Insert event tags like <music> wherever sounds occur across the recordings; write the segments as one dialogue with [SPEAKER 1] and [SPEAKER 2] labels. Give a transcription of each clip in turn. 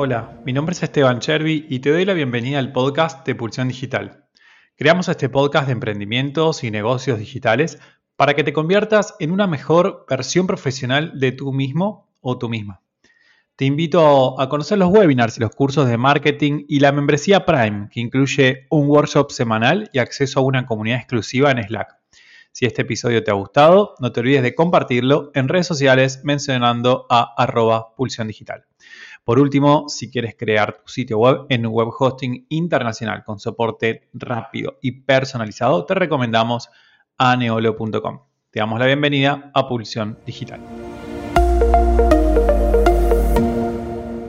[SPEAKER 1] Hola, mi nombre es Esteban Chervi y te doy la bienvenida al podcast de Pulsión Digital. Creamos este podcast de emprendimientos y negocios digitales para que te conviertas en una mejor versión profesional de tú mismo o tú misma. Te invito a conocer los webinars y los cursos de marketing y la membresía Prime, que incluye un workshop semanal y acceso a una comunidad exclusiva en Slack. Si este episodio te ha gustado, no te olvides de compartirlo en redes sociales mencionando a arroba pulsión digital. Por último, si quieres crear tu sitio web en un web hosting internacional con soporte rápido y personalizado, te recomendamos aneolo.com. Te damos la bienvenida a Pulsión Digital.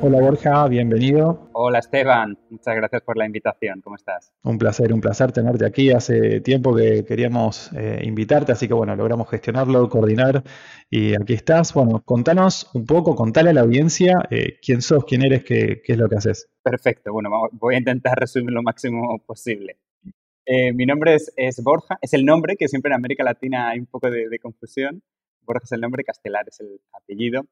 [SPEAKER 1] Hola Borja, bienvenido.
[SPEAKER 2] Hola Esteban, muchas gracias por la invitación. ¿Cómo estás?
[SPEAKER 1] Un placer, un placer tenerte aquí. Hace tiempo que queríamos eh, invitarte, así que bueno, logramos gestionarlo, coordinar y aquí estás. Bueno, contanos un poco, contale a la audiencia eh, quién sos, quién eres, qué, es lo que haces.
[SPEAKER 2] Perfecto, bueno, voy a intentar resumir lo máximo posible. Eh, mi nombre es, Borja, es el nombre que siempre en América Latina hay un poco de, de confusión. Borja es el nombre, Castelar es el apellido.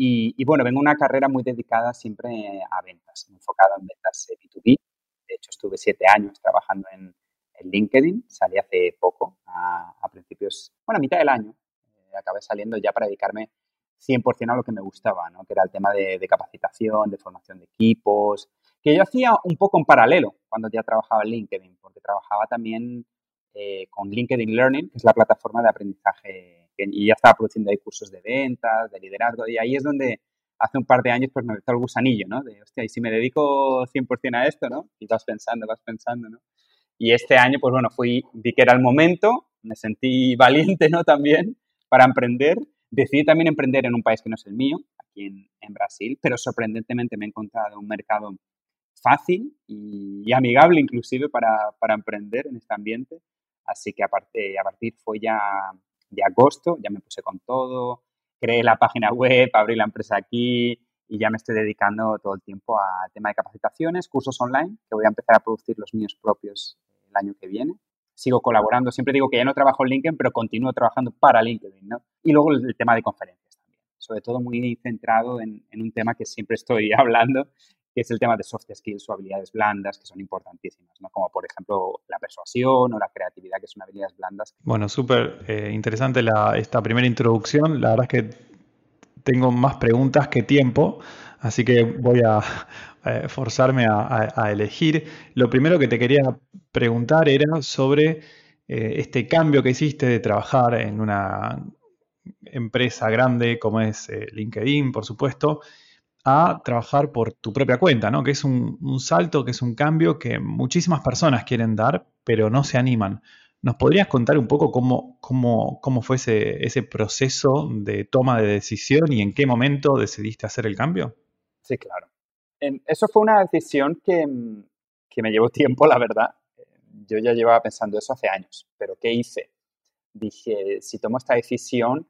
[SPEAKER 2] Y, bueno, vengo una carrera muy dedicada siempre a ventas, enfocada en ventas B2B. De hecho, estuve siete años trabajando en, LinkedIn, salí hace poco, a, principios, bueno, a mitad del año. Eh, acabé saliendo ya para dedicarme 100% a lo que me gustaba, ¿no? que era el tema de, capacitación, de formación de equipos, que yo hacía un poco en paralelo cuando ya trabajaba en LinkedIn, porque trabajaba también eh, con LinkedIn Learning, que es la plataforma de aprendizaje y ya estaba produciendo ahí cursos de ventas, de liderazgo, y ahí es donde hace un par de años pues me metió el gusanillo, ¿no? De, hostia, y si me dedico 100% a esto, ¿no? Y vas pensando, vas pensando, ¿no? Y este año, pues bueno, fui, vi que era el momento, me sentí <laughs> valiente, ¿no? También para emprender. Decidí también emprender en un país que no es el mío, aquí en, en Brasil, pero sorprendentemente me he encontrado un mercado fácil y, amigable inclusive para, para, emprender en este ambiente. Así que a, a partir fue ya de agosto, ya me puse con todo, creé la página <laughs> web, abrí la empresa aquí y ya me estoy dedicando todo el tiempo a tema de capacitaciones, cursos online, que voy a empezar a producir los míos propios el año que viene. Sigo colaborando, siempre digo que ya no trabajo en LinkedIn, pero continúo trabajando para LinkedIn, ¿no? Y luego el, tema de conferencias también, sobre todo muy centrado en, en un tema que siempre estoy <laughs> hablando, que es el tema de soft skills o habilidades blandas, que son importantísimas, ¿no? como por ejemplo la persuasión o la creatividad, que son habilidades blandas.
[SPEAKER 1] Bueno, súper eh, interesante esta primera introducción. La verdad es que tengo más preguntas que tiempo, así que voy a forzarme a, elegir. Lo primero que te quería preguntar era sobre eh, este cambio que hiciste de trabajar en una empresa grande como es eh, LinkedIn, por supuesto, a trabajar por tu propia cuenta, ¿no? Que es un, salto, que es un cambio que muchísimas personas quieren dar, pero no se animan. ¿Nos podrías contar un poco cómo, cómo, cómo fue ese, ese, proceso de toma de decisión y en qué momento decidiste hacer el cambio?
[SPEAKER 2] Sí, claro. Eso fue una decisión que, que me llevó tiempo, la verdad. Yo ya llevaba pensando eso hace años, pero ¿qué hice? Dije, si tomo esta decisión,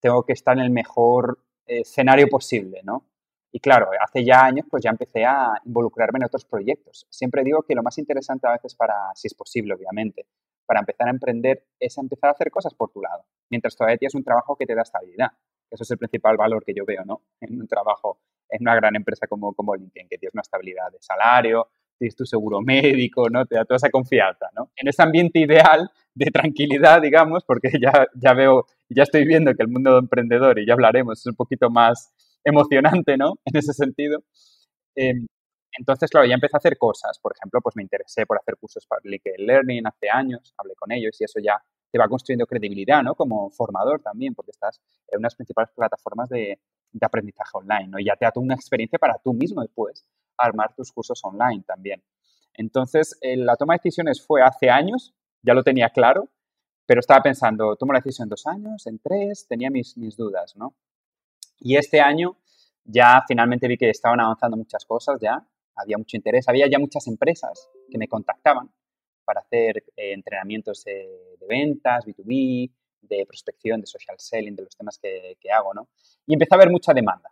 [SPEAKER 2] tengo que estar en el mejor eh, escenario posible, ¿no? Y claro, hace ya años pues ya empecé a involucrarme en otros proyectos. Siempre digo que lo más interesante a veces para, si es posible obviamente, para empezar a emprender es empezar a hacer cosas por tu lado, mientras todavía tienes un trabajo que te da estabilidad. Eso es el principal valor que yo veo, ¿no? En un trabajo, en una gran empresa como, como LinkedIn, que tienes una estabilidad de salario, tienes tu seguro médico, ¿no? Te da toda esa confianza, ¿no? En ese ambiente ideal de tranquilidad, digamos, porque ya, ya veo, ya estoy viendo que el mundo emprendedor, y ya hablaremos, es un poquito más emocionante, ¿no? <laughs> En ese sentido. Em, entonces, claro, ya empecé a hacer cosas. Por ejemplo, pues me interesé por hacer cursos para LinkedIn Learning hace años, hablé con ellos y eso ya te va construyendo credibilidad, ¿no? Como formador también, porque estás en unas principales plataformas de, aprendizaje online, ¿no? Y ya te da una experiencia para tú mismo después armar tus cursos online también. Entonces, eh, la toma de decisiones fue hace años, ya lo tenía claro, pero estaba pensando, ¿tomo la decisión en dos años, en tres? Tenía mis, mis dudas, ¿no? Y este año ya finalmente vi que estaban avanzando muchas cosas ya, había mucho interés, había ya muchas empresas que me contactaban para hacer eh, entrenamientos de, ventas, B2B, de prospección, de social selling, de los temas que, hago, ¿no? Y empecé a haber mucha demanda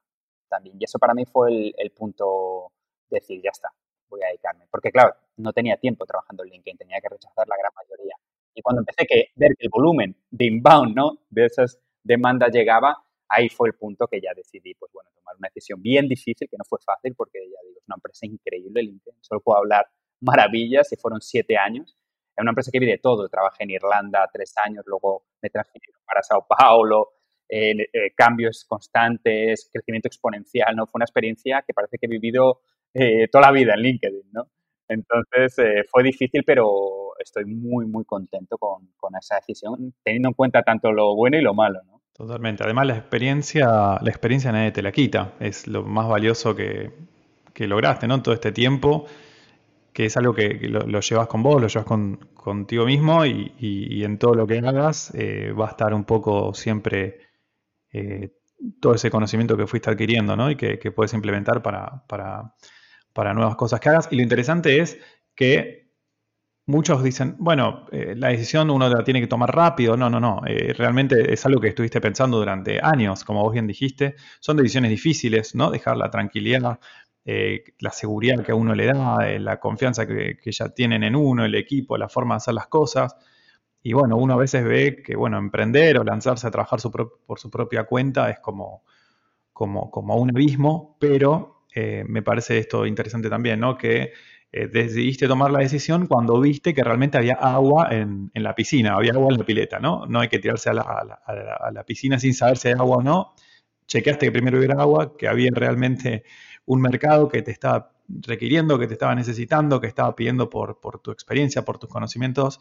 [SPEAKER 2] también. Y eso para mí fue el, punto de decir, ya está, voy a dedicarme. Porque claro, no tenía tiempo trabajando en LinkedIn, tenía que rechazar la gran mayoría. Y cuando empecé a ver que el volumen de inbound, ¿no? De esas demandas llegaba, ahí fue el punto que ya decidí, pues bueno, tomar una decisión bien difícil, que no fue fácil, porque ya digo, es una empresa increíble, LinkedIn. Solo puedo hablar <laughs> maravillas y fueron siete años. Es una empresa que vi de todo. Trabajé en Irlanda tres años, luego me traje para Sao Paulo, eh, eh, cambios constantes, crecimiento exponencial, ¿no? Fue una experiencia que parece que he vivido eh, toda la vida en LinkedIn, ¿no? Entonces fue difícil, pero estoy muy, muy contento con, con, esa decisión, teniendo en cuenta tanto lo bueno y lo malo, ¿no?
[SPEAKER 1] Totalmente. Además, la experiencia, la experiencia nadie te la quita. Es lo más valioso que, que lograste, ¿no? Todo este tiempo que es algo que, lo, llevas con vos, lo llevas con, contigo mismo y, en todo lo que hagas eh, va a estar un poco siempre eh, todo ese conocimiento que fuiste adquiriendo ¿no? y que, puedes implementar para, para, nuevas cosas que hagas. Y lo interesante es que muchos dicen, bueno, eh, la decisión uno la tiene que tomar rápido. No, no, no. realmente es algo que estuviste pensando durante años, como vos bien dijiste. Son decisiones difíciles, ¿no? Dejar la tranquilidad eh, la seguridad que a uno le da, eh, la confianza que, ya tienen en uno, el equipo, la forma de hacer las cosas. Y bueno, uno a veces ve que, bueno, emprender o lanzarse a trabajar por su propia cuenta es como, como, como un abismo, pero eh, me parece esto interesante también, ¿no? Que decidiste tomar la decisión cuando viste que realmente había agua en, la piscina, había agua en la pileta, ¿no? No hay que tirarse a la, a la piscina sin saber si hay agua o no. Chequeaste que primero hubiera agua, que había realmente un mercado que te estaba requiriendo, que te estaba necesitando, que estaba pidiendo por, por tu experiencia, por tus conocimientos,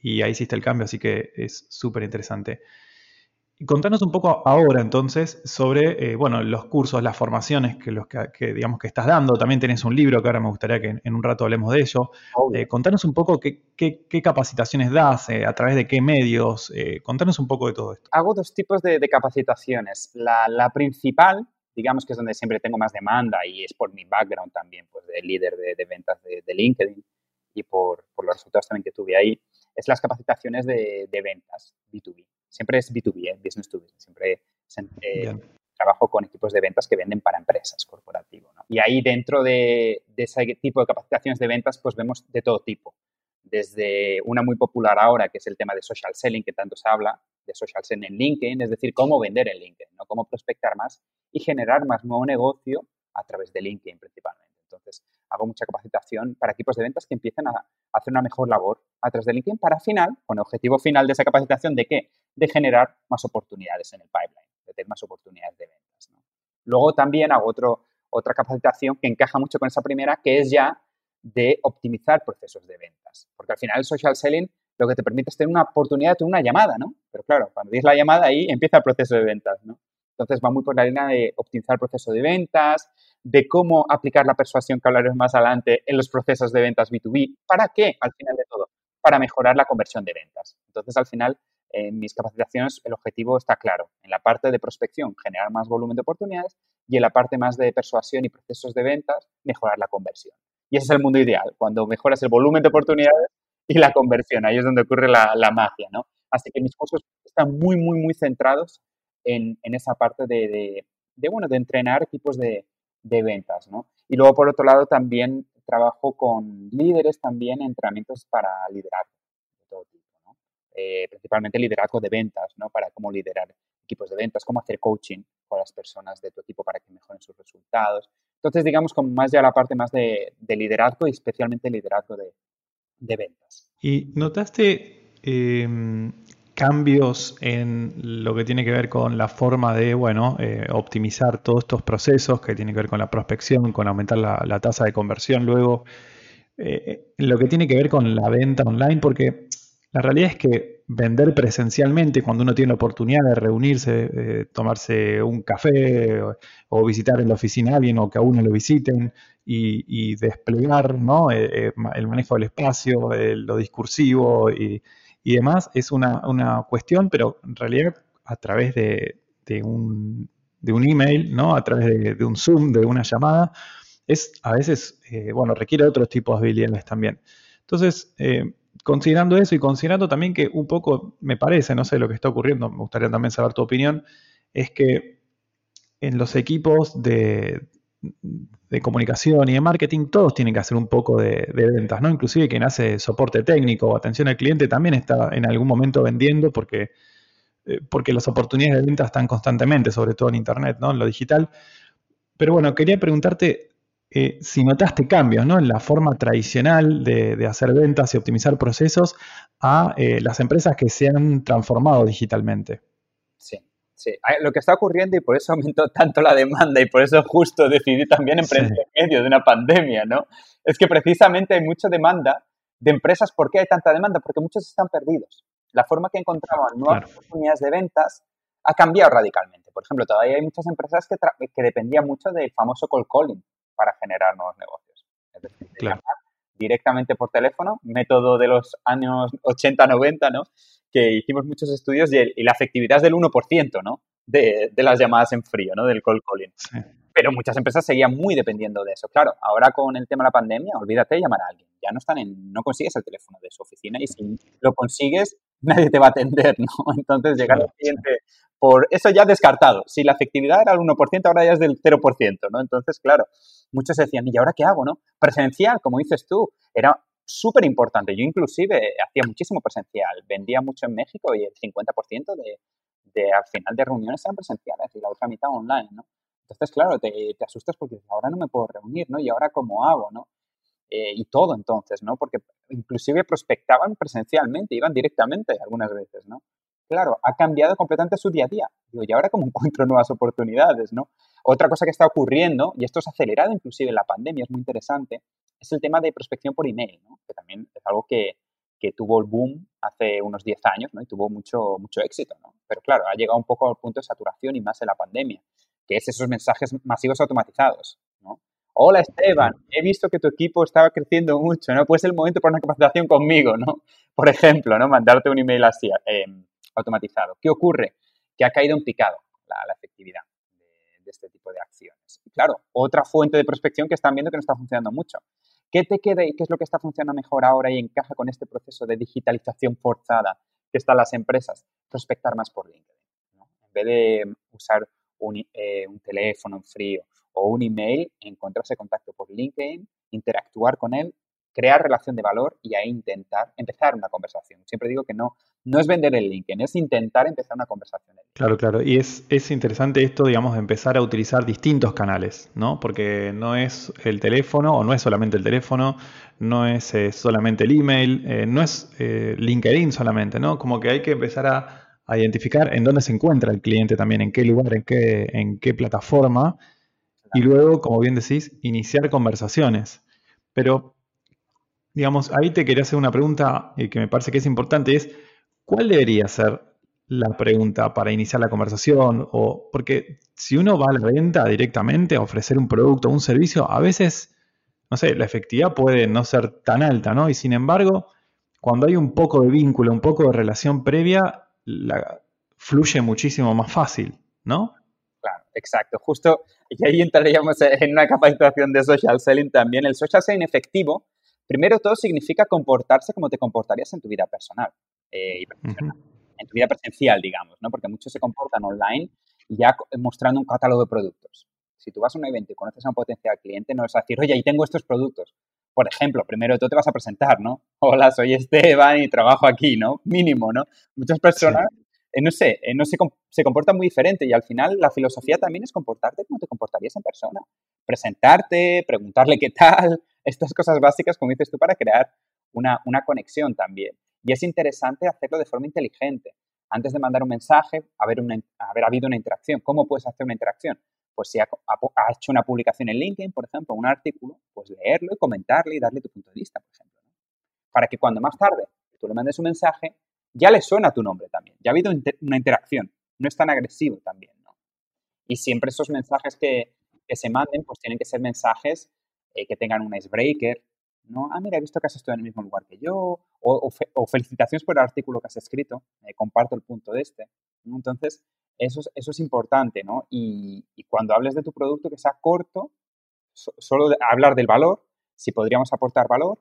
[SPEAKER 1] y ahí hiciste el cambio, así que es súper interesante. Contanos un poco ahora entonces sobre, eh, bueno, los cursos, las formaciones que, los que, digamos que estás dando. También tenés un libro que ahora me gustaría que en, un rato hablemos de ello. Eh, contanos un poco qué, capacitaciones das, eh, a través de qué medios. contanos un poco de todo esto.
[SPEAKER 2] Hago dos tipos de, capacitaciones. La, la, principal digamos que es donde siempre tengo más demanda y es por mi background también, pues de líder de, ventas de, LinkedIn y por, por, los resultados también que tuve ahí, es las capacitaciones de, ventas B2B. Siempre es B2B, ¿eh? business to business. Siempre, eh, trabajo con equipos de ventas que venden para empresas corporativas. Y ahí dentro de, de ese tipo de capacitaciones de ventas, pues vemos de todo tipo. Desde una muy popular ahora, que es el tema de social selling, que tanto se habla, de social selling en LinkedIn, es decir, cómo vender en LinkedIn, ¿no? cómo prospectar más y generar más nuevo negocio a través de LinkedIn principalmente. Entonces, hago mucha capacitación para equipos de ventas que empiecen a, hacer una mejor labor a través de LinkedIn para final, con el objetivo final de esa capacitación, ¿de qué? De generar más oportunidades en el pipeline, de tener más oportunidades de ventas. Luego también hago otro, otra capacitación que encaja mucho con esa primera, que es ya de optimizar procesos de ventas. Porque al final el social selling lo que te permite es tener una oportunidad de tener una llamada, ¿no? Pero claro, cuando tienes la llamada ahí empieza el proceso de ventas, ¿no? Entonces va muy por la línea de optimizar el proceso de ventas, de cómo aplicar la persuasión que hablaremos más adelante en los procesos de ventas B2B. ¿Para qué? Al final de todo, para mejorar la conversión de ventas. Entonces, al final, en mis capacitaciones el objetivo está claro. En la parte de prospección, generar más volumen de oportunidades y en la parte más de persuasión y procesos de ventas, mejorar la conversión. Y ese es el mundo ideal, cuando mejoras el volumen de oportunidades y la conversión. Ahí es donde ocurre la, magia, ¿no? Así que mis cursos están muy, muy, muy centrados en, esa parte de, bueno, de entrenar equipos de, ventas, ¿no? Y luego, por otro lado, también trabajo con líderes también entrenamientos para liderazgo de todo tipo, ¿no? Eh, principalmente liderazgo de ventas, ¿no? Para cómo liderar equipos de ventas, cómo hacer coaching con las personas de tu equipo para que mejoren sus resultados. Entonces, digamos, como más ya la parte más de, liderazgo y especialmente liderazgo de, ventas.
[SPEAKER 1] ¿Y notaste em, cambios en lo que tiene que ver con la forma de, bueno, eh, optimizar todos estos procesos que tienen que ver con la prospección, con aumentar la, tasa de conversión luego, eh, lo que tiene que ver con la venta online? Porque la realidad es que vender presencialmente, cuando uno tiene la oportunidad de reunirse, eh, tomarse un café o, visitar en la oficina a alguien o que a uno lo visiten y, desplegar eh, eh, el manejo del espacio, lo discursivo y, demás, es una, cuestión, pero en realidad a través de, un, email, ¿no? a través de, un Zoom, de una llamada, es a veces, bueno, requiere otros tipos de habilidades también. Entonces, considerando eso y considerando también que un poco, me parece, no sé lo que está ocurriendo, me gustaría también saber tu opinión, es que en los equipos de, comunicación y de marketing todos tienen que hacer un poco de, ventas, ¿no? Inclusive quien hace soporte técnico o atención al cliente también está en algún momento vendiendo porque eh, porque las oportunidades de venta están constantemente, sobre todo en Internet, ¿no? En lo digital. Pero bueno, quería preguntarte eh, si notaste cambios ¿no? en la forma tradicional de, hacer ventas y optimizar procesos a eh, las empresas que se han transformado digitalmente.
[SPEAKER 2] Sí, sí. Lo que está ocurriendo y por eso <laughs> aumentó tanto la demanda y por eso justo decidí también emprender en medio de una pandemia, ¿no? Es que precisamente hay mucha demanda de empresas. ¿Por qué hay tanta demanda? Porque muchos están perdidos. La forma que encontraban nuevas oportunidades de ventas ha cambiado radicalmente. Por ejemplo, todavía hay muchas empresas que, que dependían mucho del famoso cold calling para generar nuevos negocios. Es decir, directamente por teléfono, método de los años 80-90, ¿no? Que hicimos muchos estudios y, la efectividad es del 1%, ¿no? De, de, las llamadas en frío, ¿no? Del cold calling. Pero muchas empresas seguían muy dependiendo de eso. Claro, ahora con el tema de la pandemia, olvídate de llamar a alguien. Ya no están en, no consigues el teléfono de su oficina y si lo consigues, nadie te va a atender, ¿no? <laughs> Entonces llegar al cliente por eso ya descartado. Si la efectividad era el 1%, ahora ya es del 0%, ¿no? Entonces, claro, muchos decían, ¿y ahora qué hago, no? Presencial, como dices tú, era súper importante. Yo inclusive hacía muchísimo presencial, vendía mucho en México y el 50% de, de, al final de reuniones eran presenciales y la otra mitad online, ¿no? Entonces, claro, te, te asustas porque ahora no me puedo reunir, ¿no? ¿Y ahora cómo hago, no? Eh, y todo entonces, ¿no? Porque inclusive prospectaban presencialmente, iban directamente algunas veces, ¿no? Claro, ha cambiado completamente su día a día. Digo, ¿y ahora cómo <laughs> encuentro nuevas oportunidades, no? Otra cosa que está ocurriendo, y esto es acelerado inclusive en la pandemia, es muy interesante, es el tema de prospección por email, ¿no? Que también es algo que, que tuvo el boom hace unos 10 años, ¿no? Y tuvo mucho, mucho éxito, ¿no? Pero claro, ha llegado un poco al punto de saturación y más en la pandemia, que es esos mensajes masivos automatizados. Hola Esteban, he visto que tu equipo estaba creciendo mucho, ¿no? Pues es el momento para una capacitación conmigo, ¿no? <laughs> Por ejemplo, ¿no? Mandarte un email así eh, automatizado. ¿Qué ocurre? Que ha caído en picado la, efectividad de, este tipo de acciones. Y claro, otra fuente de prospección que están viendo que no está funcionando mucho. ¿Qué te queda y qué es lo que está funcionando mejor ahora y encaja con este proceso de digitalización forzada que están las empresas? Prospectar más por LinkedIn. En vez de usar un, eh, un teléfono frío o un email, encontrarse contacto por LinkedIn, interactuar con él, crear relación de valor y ahí intentar empezar una conversación. Siempre digo que no, no es vender el LinkedIn, es intentar empezar una conversación.
[SPEAKER 1] Claro, claro. Y es, es interesante esto, digamos, de empezar a utilizar distintos canales, ¿no? Porque no es el teléfono o no es solamente el teléfono, no es eh, solamente el email, eh, no es eh, LinkedIn solamente, ¿no? Como que hay que empezar a, a, identificar en dónde se encuentra el cliente también, en qué lugar, en qué, en qué plataforma y luego, como bien decís, iniciar conversaciones. Pero, digamos, ahí te quería hacer una pregunta eh, que me parece que es importante, es, ¿cuál debería ser la pregunta para iniciar la conversación? O, porque si uno va a la venta directamente a ofrecer un producto o un servicio, a veces, no sé, la efectividad puede no ser tan alta, ¿no? Y sin embargo, cuando hay un poco de vínculo, un poco de relación previa, la, fluye muchísimo más fácil, ¿no?
[SPEAKER 2] Exacto. Justo, y ahí entraríamos en una capacitación de social selling también. El social selling efectivo, primero todo significa comportarse como te comportarías en tu vida personal eh, y profesional. En tu vida presencial, digamos, ¿no? Porque muchos se comportan online ya mostrando un catálogo de productos. Si tú vas a un evento y conoces a un potencial cliente, no es a decir, oye, ahí tengo estos productos. Por ejemplo, primero tú te vas a presentar, ¿no? Hola, soy Esteban y trabajo aquí, ¿no? Mínimo, ¿no? Muchas personas no sé, eh, no se, se, comporta muy diferente y al final la filosofía también es comportarte como te comportarías en persona. Presentarte, preguntarle qué tal, <laughs> estas cosas básicas, como dices tú, para crear una, una conexión también. Y es interesante hacerlo de forma inteligente. Antes de mandar un mensaje, haber, una, haber habido una interacción. ¿Cómo puedes hacer una interacción? Pues si ha, ha, hecho una publicación en LinkedIn, por ejemplo, un artículo, pues leerlo y comentarle y darle tu punto de vista, por ejemplo. Para que cuando más tarde tú le mandes un mensaje, ya le suena tu nombre también, ya ha habido una interacción, no es tan agresivo también, ¿no? Y siempre esos mensajes que, se manden, pues tienen que ser mensajes eh, que tengan un icebreaker, ¿no? Ah, mira, he visto que has estado en el mismo lugar que yo, o, felicitaciones por el artículo que has escrito, eh, comparto el punto de este. Entonces, eso es, eso es importante, ¿no? Y, cuando hables de tu producto, que sea corto, solo hablar del valor, si podríamos aportar valor,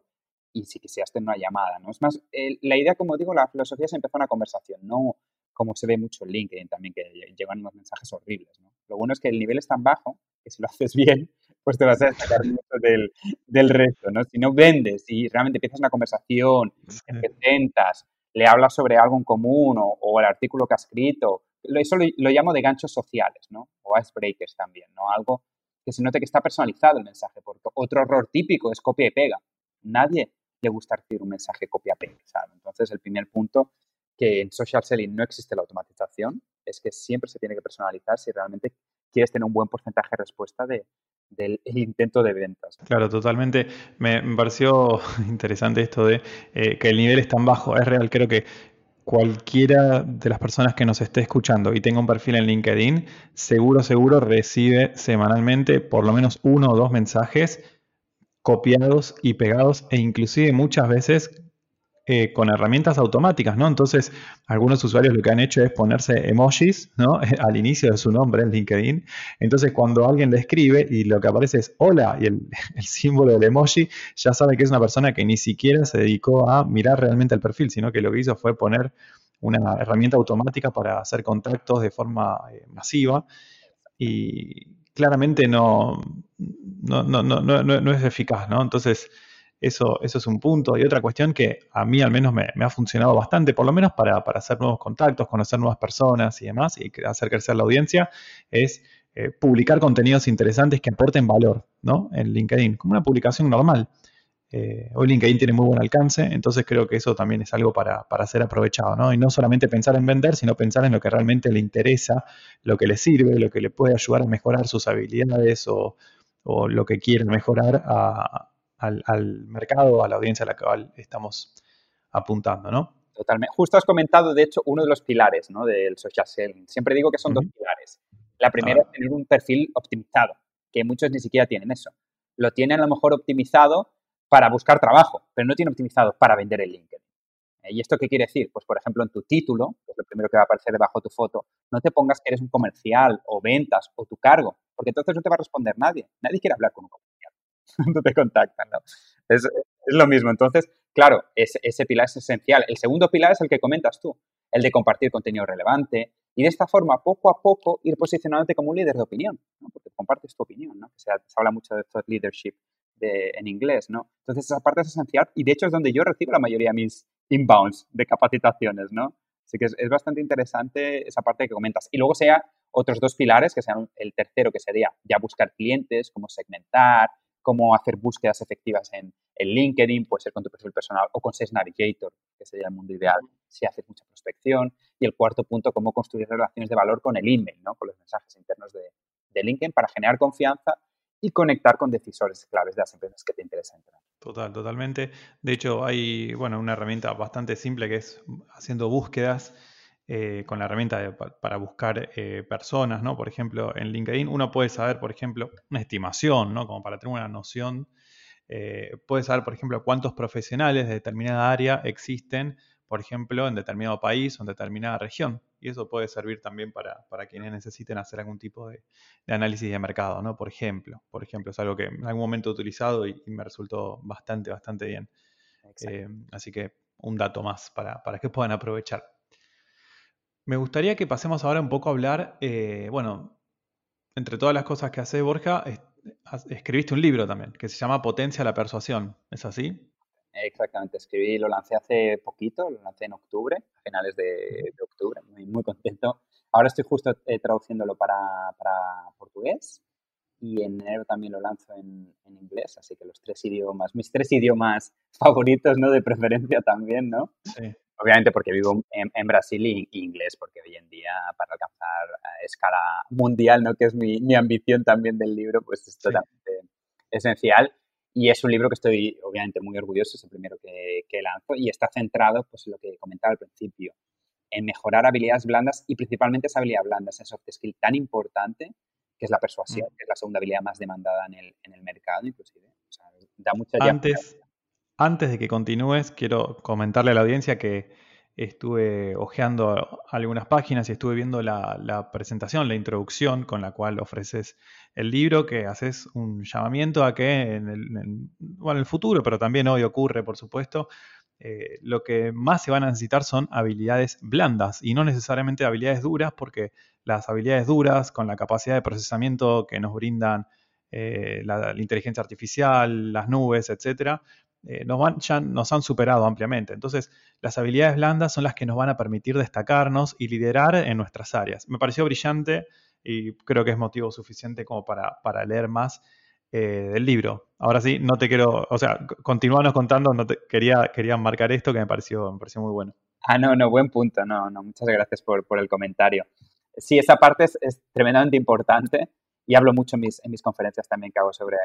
[SPEAKER 2] y si quisieras tener una llamada, ¿no? Es más, la idea, como digo, la filosofía es empezar una conversación, no como se ve mucho en LinkedIn también, que llevan unos mensajes horribles, ¿no? Lo bueno es que el nivel es tan bajo que si lo <laughs> haces bien, pues te vas a destacar mucho del, del resto, ¿no? Si no vendes y realmente empiezas una conversación, te presentas, le hablas sobre algo en común o, el artículo que ha escrito. Eso lo, lo, llamo de ganchos sociales, ¿no? O icebreakers también, ¿no? Algo que se note que está personalizado el mensaje. Porque otro error típico es copia y pega. Nadie le gusta recibir un mensaje copia-pega, Entonces, el primer punto que en social selling no existe la automatización es que siempre se tiene que personalizar si realmente quieres tener un buen porcentaje de respuesta de, del intento de ventas.
[SPEAKER 1] Claro, totalmente. Me, pareció <laughs> interesante esto de eh, que el nivel es tan bajo. Es real, creo que cualquiera de las personas que nos esté escuchando y tenga un perfil en LinkedIn, seguro, seguro recibe semanalmente por lo menos uno o dos mensajes copiados y pegados e inclusive muchas veces eh, con herramientas automáticas, ¿no? Entonces, algunos usuarios lo que han hecho es ponerse emojis, ¿no? <laughs> Al inicio de su nombre en LinkedIn. Entonces, cuando alguien le escribe y lo que aparece es hola y el, <laughs> el, símbolo del emoji, ya sabe que es una persona que ni siquiera se dedicó a mirar realmente el perfil, sino que lo que hizo fue poner una herramienta automática para hacer contactos de forma eh, masiva. Y claramente no, no, no, no, es eficaz, ¿no? Entonces, eso, eso es un punto. Y otra cuestión que a mí al menos me, ha funcionado bastante, por lo menos para, hacer nuevos contactos, conocer nuevas personas y demás, y hacer crecer la audiencia, es eh, publicar contenidos interesantes que aporten valor, ¿no? En LinkedIn, como una publicación normal. Eh, hoy LinkedIn tiene muy buen alcance, entonces creo que eso también es algo para, ser aprovechado, ¿no? Y no solamente pensar en vender, sino pensar en lo que realmente le interesa, lo que le sirve, lo que le puede ayudar a mejorar sus habilidades o, lo que quiere mejorar al, mercado, a la audiencia a la cual estamos apuntando, ¿no?
[SPEAKER 2] Totalmente. Justo has comentado, de hecho, uno de los pilares ¿no? del social selling. Siempre digo que son dos pilares. La primera es tener un perfil optimizado, que muchos ni siquiera tienen eso. Lo tienen a lo mejor optimizado para buscar trabajo, pero no tiene optimizado para vender el LinkedIn. Eh, ¿Y esto qué quiere decir? Pues, por ejemplo, en tu título, que es lo primero que va a aparecer debajo de tu foto, no te pongas que eres un comercial o ventas o tu cargo, porque entonces no te va a responder nadie. Nadie quiere hablar con un comercial. <laughs> no te contactan, ¿no? Es, lo mismo. Entonces, claro, ese, pilar es esencial. El segundo pilar es el que comentas tú, el de compartir contenido relevante y de esta forma, poco a poco, ir posicionándote como un líder de opinión, ¿no? porque compartes tu opinión, ¿no? se, habla mucho de thought leadership en inglés, ¿no? Entonces esa parte es esencial y de hecho es donde yo recibo la mayoría de mis inbounds de capacitaciones, ¿no? Así que es, bastante interesante esa parte que comentas. Y luego sea otros dos pilares, que sean el tercero, que sería ya buscar clientes, cómo segmentar, cómo hacer búsquedas efectivas en, en, LinkedIn, puede ser con tu perfil personal o con Sales Navigator, que sería el mundo ideal si haces mucha prospección. Y el cuarto punto, cómo construir relaciones de valor con el email, ¿no? con los mensajes internos de, de LinkedIn para generar confianza y conectar con decisores claves de las empresas que te interesan.
[SPEAKER 1] Total, totalmente. De hecho, hay bueno, una herramienta bastante simple que es haciendo búsquedas eh, con la herramienta para buscar eh, personas, ¿no? Por ejemplo, en LinkedIn uno puede saber, por ejemplo, una estimación, ¿no? Como para tener una noción. Eh, puede saber, por ejemplo, cuántos profesionales de determinada área existen por ejemplo, en determinado país o en determinada región. Y eso puede servir también para, quienes necesiten hacer algún tipo de, análisis de mercado, ¿no? Por ejemplo, por ejemplo, es algo que en algún momento he utilizado y, me resultó bastante, bastante bien. Eh, así que un dato más para, que puedan aprovechar. Me gustaría que pasemos ahora un poco a hablar, eh, bueno, entre todas las cosas que hace Borja, escribiste un libro también, que se llama Potencia la Persuasión. ¿Es así?
[SPEAKER 2] Exactamente, escribí, lo lancé hace poquito, lo lancé en octubre, a finales de, octubre, muy, muy, contento. Ahora estoy justo eh, traduciéndolo para, portugués y en enero también lo lanzo en, inglés, así que los tres idiomas, mis tres idiomas <laughs> favoritos, ¿no? De preferencia también, ¿no? Sí. Obviamente porque vivo en, Brasil y, inglés, porque hoy en día para alcanzar escala mundial, ¿no? Que es mi, mi ambición también del libro, pues es totalmente esencial. Y es un libro que estoy obviamente muy orgulloso, es el primero que, que lanzo y está centrado, pues en lo que comentaba al principio, en mejorar habilidades blandas y principalmente esa habilidad blanda, esa soft skill tan importante que es la persuasión, mm. que es la segunda habilidad más demandada en el, en el mercado inclusive. O sea, da mucha
[SPEAKER 1] antes, antes de que continúes, quiero comentarle a la audiencia que estuve hojeando algunas páginas y estuve viendo la, presentación, la introducción con la cual ofreces el libro, que haces un llamamiento a que en el, futuro, pero también hoy ocurre, por supuesto, eh, lo que más se van a necesitar son habilidades blandas y no necesariamente habilidades duras, porque las habilidades duras, con la capacidad de procesamiento que nos brindan eh, la, inteligencia artificial, las nubes, etcétera, eh, nos, ya nos han superado ampliamente. Entonces, las habilidades blandas son las que nos van a permitir destacarnos y liderar en nuestras áreas. Me pareció brillante y creo que es motivo suficiente como para, para leer más eh, del libro. Ahora sí, no te quiero, o sea, continuanos contando, no te, quería, quería marcar esto que me pareció, me pareció muy bueno.
[SPEAKER 2] Ah, no, no, buen punto, no, no, muchas gracias por, por el comentario. Sí, esa parte es, es, tremendamente importante y hablo mucho en mis, en mis conferencias también que hago sobre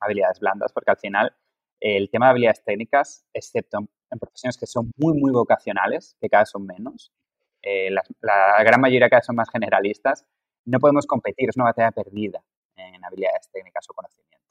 [SPEAKER 2] habilidades blandas, porque al final el tema de habilidades técnicas, excepto en, profesiones que son muy, muy vocacionales, que cada vez son menos, eh, la, la, gran mayoría cada vez son más generalistas, no podemos competir, es una batalla perdida en habilidades técnicas o conocimiento.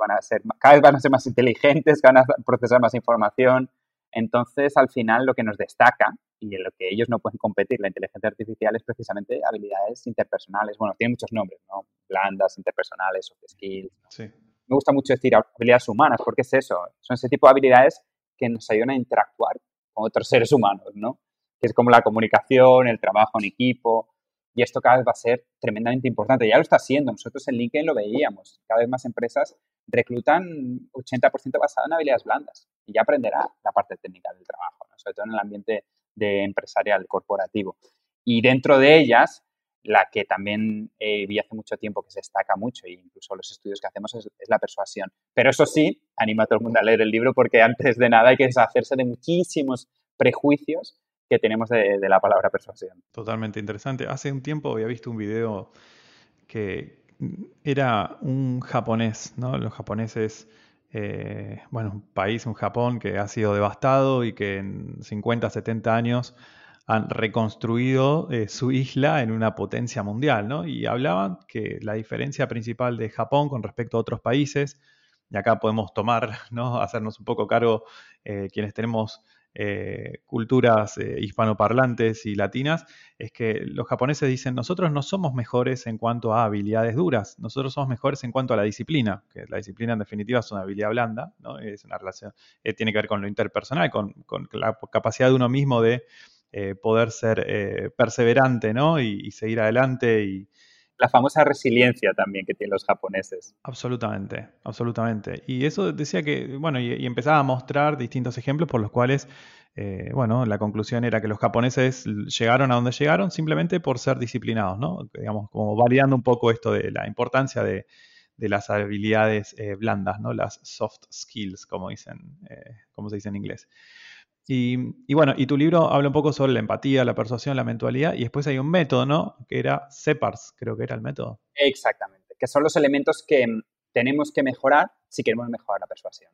[SPEAKER 2] van a ser, cada vez van a ser más inteligentes, van a procesar más información. Entonces, al final, lo que nos destaca y en lo que ellos no pueden competir, la inteligencia artificial, es precisamente habilidades interpersonales. Bueno, tiene muchos nombres, ¿no? Blandas, interpersonales, soft skills. Sí. Me gusta mucho decir habilidades humanas, porque es eso. Son ese tipo de habilidades que nos ayudan a interactuar con otros seres humanos, ¿no? Que es como la comunicación, el trabajo en equipo, y esto cada vez va a ser tremendamente importante. Ya lo está haciendo. Nosotros en LinkedIn lo veíamos. Cada vez más empresas reclutan 80% basado en habilidades blandas y ya aprenderá la parte técnica del trabajo, sobre todo en el ambiente de empresarial, corporativo. Y dentro de ellas, la que también eh, vi hace mucho tiempo que se destaca mucho, e incluso los estudios que hacemos, es, es, la persuasión. Pero eso sí, anima a todo el mundo a leer el libro porque antes de nada hay que deshacerse de muchísimos prejuicios que tenemos de, la palabra persuasión.
[SPEAKER 1] Totalmente interesante. Hace un tiempo había visto un video que era un japonés, ¿no? Los japoneses, eh, bueno, un país, un Japón que ha sido devastado y que en 50, 70 años han reconstruido eh, su isla en una potencia mundial, ¿no? Y hablaban que la diferencia principal de Japón con respecto a otros países, y acá podemos tomar, ¿no? <laughs> Hacernos un poco cargo eh, quienes tenemos eh, culturas eh, hispanoparlantes y latinas, es que los japoneses dicen, nosotros no somos mejores en cuanto a habilidades duras, nosotros somos mejores en cuanto a la disciplina, que la disciplina en definitiva es una habilidad blanda, ¿no? es una relación, eh, tiene que ver con lo interpersonal, con, con la capacidad de uno mismo de poder ser perseverante ¿no? y, y seguir adelante y,
[SPEAKER 2] la famosa resiliencia también que tienen los japoneses.
[SPEAKER 1] Absolutamente, absolutamente. Y eso decía que, bueno, y, empezaba a mostrar distintos ejemplos por los cuales, eh, bueno, la conclusión era que los japoneses llegaron a donde llegaron simplemente por ser disciplinados, ¿no? Digamos, como validando un poco esto de la importancia de, las habilidades eh, blandas, ¿no? Las soft skills, como dicen, eh, como se dice en inglés. Y, bueno, y tu libro habla un poco sobre la empatía, la persuasión, la mentalidad, y después hay un método, ¿no? Que era CEPARS, creo que era el método.
[SPEAKER 2] Exactamente, que son los elementos que tenemos que mejorar si queremos mejorar la persuasión.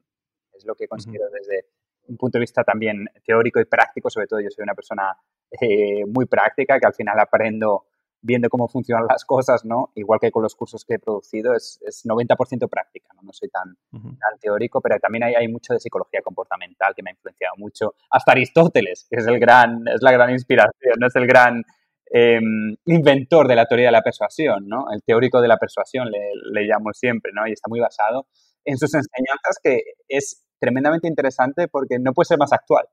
[SPEAKER 2] Es lo que considero desde un punto de vista también teórico y práctico, sobre todo yo soy una persona eh, muy práctica, que al final aprendo viendo cómo funcionan las cosas, ¿no? Igual que con los cursos que he producido, es, es 90% práctica, ¿no? No soy tan, tan teórico, pero también hay, hay, mucho de psicología comportamental que me ha influenciado mucho. Hasta Aristóteles, que es, el gran, es la gran inspiración, ¿no? Es el gran em, inventor de la teoría de la persuasión, ¿no? El teórico de la persuasión le, le llamo siempre, ¿no? Y está muy basado en sus enseñanzas, que es tremendamente interesante porque no puede ser más actual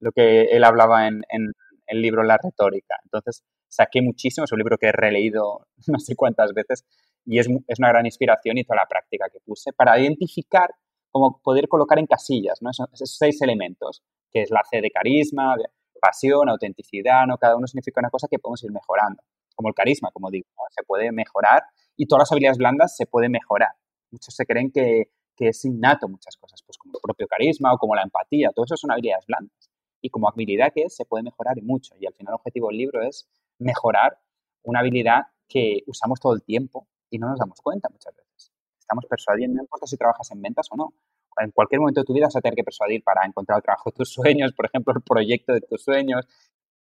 [SPEAKER 2] lo que él hablaba en, en el libro La retórica. Entonces, saqué muchísimo, es un libro que he releído <laughs> no sé cuántas veces y es, es una gran inspiración y toda la práctica que puse para identificar cómo poder colocar en casillas ¿no? esos, seis elementos, que es la C de carisma, pasión, autenticidad, ¿no? cada uno significa una cosa que podemos ir mejorando, como el carisma, como digo, se puede mejorar y todas las habilidades blandas se pueden mejorar. Muchos se creen que, que es innato muchas cosas, pues como el propio carisma o como la empatía, todo eso son habilidades blandas. Y como habilidad que es, se puede mejorar y mucho. Y al final el objetivo del libro es mejorar una habilidad que usamos todo el tiempo y no nos damos cuenta muchas veces. Estamos persuadiendo, no importa si trabajas en ventas o no. En cualquier momento de tu vida vas a tener que persuadir para encontrar el trabajo de tus <laughs> sueños, por ejemplo, el proyecto de tus sueños.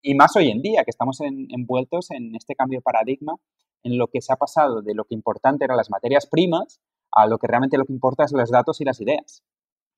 [SPEAKER 2] Y más hoy en día, que estamos envueltos en este cambio de paradigma, en lo que se ha pasado de lo que importante eran las materias primas a lo que realmente lo que importa es los datos y las ideas.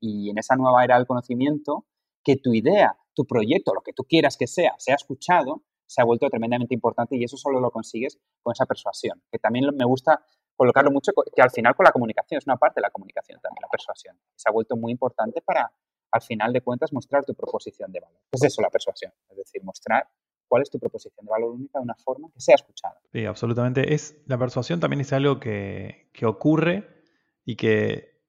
[SPEAKER 2] Y en esa nueva era del conocimiento, que tu idea, tu proyecto, lo que tú quieras que sea, sea escuchado, se ha vuelto tremendamente importante y eso solo lo consigues con esa persuasión, que también me gusta colocarlo mucho, que al final con la comunicación, es una parte de la comunicación también, la persuasión. Se ha vuelto muy importante para, al final de cuentas, mostrar tu proposición de valor. Es eso la persuasión, es decir, mostrar cuál es tu proposición de valor única de una forma que sea escuchada.
[SPEAKER 1] Sí, absolutamente. Es, la persuasión también es algo que, que ocurre y que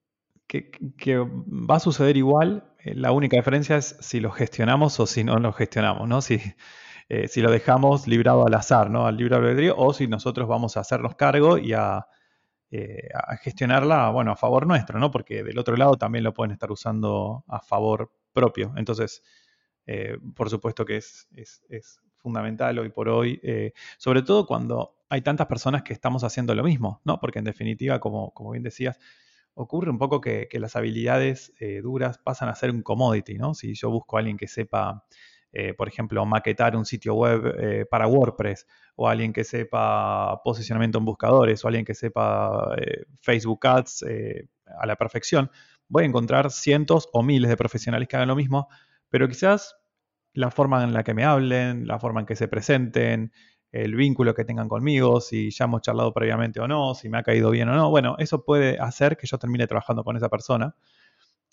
[SPEAKER 1] que, va a suceder igual. Eh, la única diferencia es si lo gestionamos o si no lo gestionamos, ¿no? Si, eh, si lo dejamos librado al azar, ¿no? Al libre albedrío, o si nosotros vamos a hacernos cargo y a, eh, a, gestionarla, bueno, a favor nuestro, ¿no? Porque del otro lado también lo pueden estar usando a favor propio. Entonces, por supuesto que es, es, es, fundamental hoy por hoy, sobre todo cuando hay tantas personas que estamos haciendo lo mismo, ¿no? Porque en definitiva, como, como bien decías, ocurre un poco que, las habilidades eh, duras pasan a ser un commodity, ¿no? Si yo busco a alguien que sepa, eh, por ejemplo, maquetar un sitio web eh, para WordPress, o alguien que sepa posicionamiento en buscadores, o alguien que sepa Facebook Ads a la perfección, voy a encontrar cientos o miles de profesionales que hagan lo mismo, pero quizás la forma en la que me hablen, la forma en que se presenten, el vínculo que tengan conmigo, si ya hemos charlado previamente o no, si me ha caído bien o no. Bueno, eso puede hacer que yo termine trabajando con esa persona.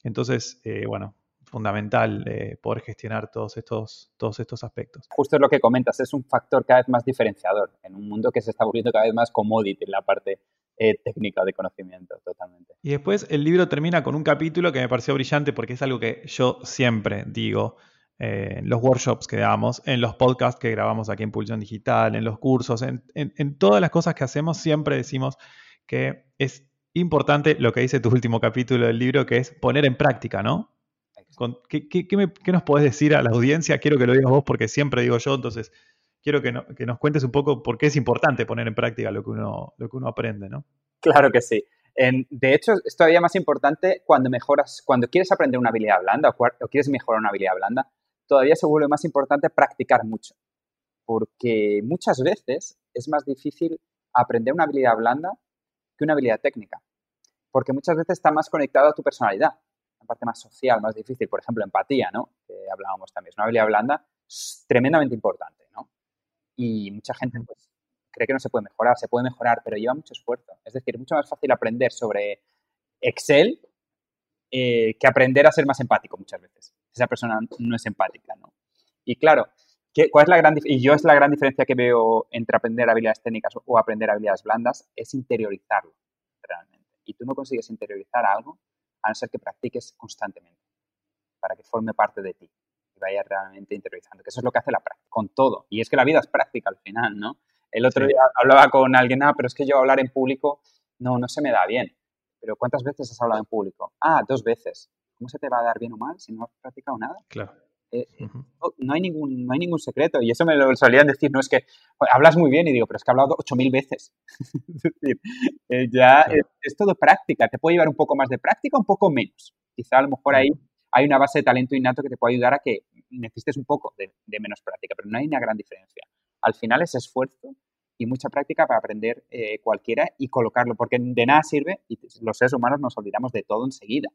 [SPEAKER 1] Entonces, eh, bueno, fundamental eh, poder gestionar todos estos, todos estos aspectos.
[SPEAKER 2] Justo es lo que comentas, es un factor cada vez más diferenciador en un mundo que se está volviendo cada vez más commodity en la parte eh, técnica de conocimiento, totalmente.
[SPEAKER 1] Y después el libro termina con un capítulo que me pareció brillante porque es algo que yo siempre digo en los workshops que damos, en los podcasts que grabamos aquí en Pulsión Digital, en los cursos, en, todas las cosas que hacemos, siempre decimos que es importante lo que dice tu último capítulo del libro, que es poner en práctica, ¿no? ¿Qué, nos podés decir a la audiencia? Quiero que lo digas vos porque siempre digo yo, entonces quiero que, nos cuentes un poco por qué es importante poner en práctica lo que uno, lo que uno aprende, ¿no?
[SPEAKER 2] Claro que sí. de hecho, es todavía más importante cuando mejoras, cuando quieres aprender una habilidad blanda o quieres mejorar una habilidad blanda, todavía se vuelve más importante practicar mucho, porque muchas veces es más difícil aprender una habilidad blanda que una habilidad técnica, porque muchas veces está más conectado a tu personalidad, parte más social, más difícil, por ejemplo, empatía, ¿no? Que hablábamos también, es una habilidad blanda tremendamente importante, ¿no? Y mucha gente pues, cree que no se puede mejorar, se puede mejorar, pero lleva mucho esfuerzo. Es decir, mucho más fácil aprender sobre Excel eh, que aprender a ser más empático muchas veces esa persona no es empática, ¿no? Y claro, ¿qué, ¿cuál es la gran y yo es la gran diferencia que veo entre aprender habilidades técnicas o aprender habilidades blandas? Es interiorizarlo realmente. Y tú no consigues interiorizar algo a no ser que practiques constantemente para que forme parte de ti y vayas realmente interiorizando, que eso es lo que hace la práctica, con todo. Y es que la vida es práctica al final, ¿no? El otro día hablaba con alguien, ah, pero es que yo hablar en público no, no se me da bien. Pero ¿cuántas veces has hablado en público? Ah, dos veces. ¿cómo se te va a dar bien o mal si no has practicado nada?
[SPEAKER 1] Claro.
[SPEAKER 2] Eh, no, hay ningún, no hay ningún secreto. Y eso me lo solían decir, no es que hablas muy bien y digo, pero es que he hablado 8.000 veces. <laughs> es decir, eh, ya es, todo práctica. Te puede llevar un poco más de práctica, un poco menos. Quizá a lo mejor ahí hay una base de talento innato que te puede ayudar a que necesites un poco de, menos práctica, pero no hay una gran diferencia. Al final es esfuerzo y mucha práctica para aprender eh, cualquiera y colocarlo, porque de nada sirve, y los seres humanos nos olvidamos de todo enseguida.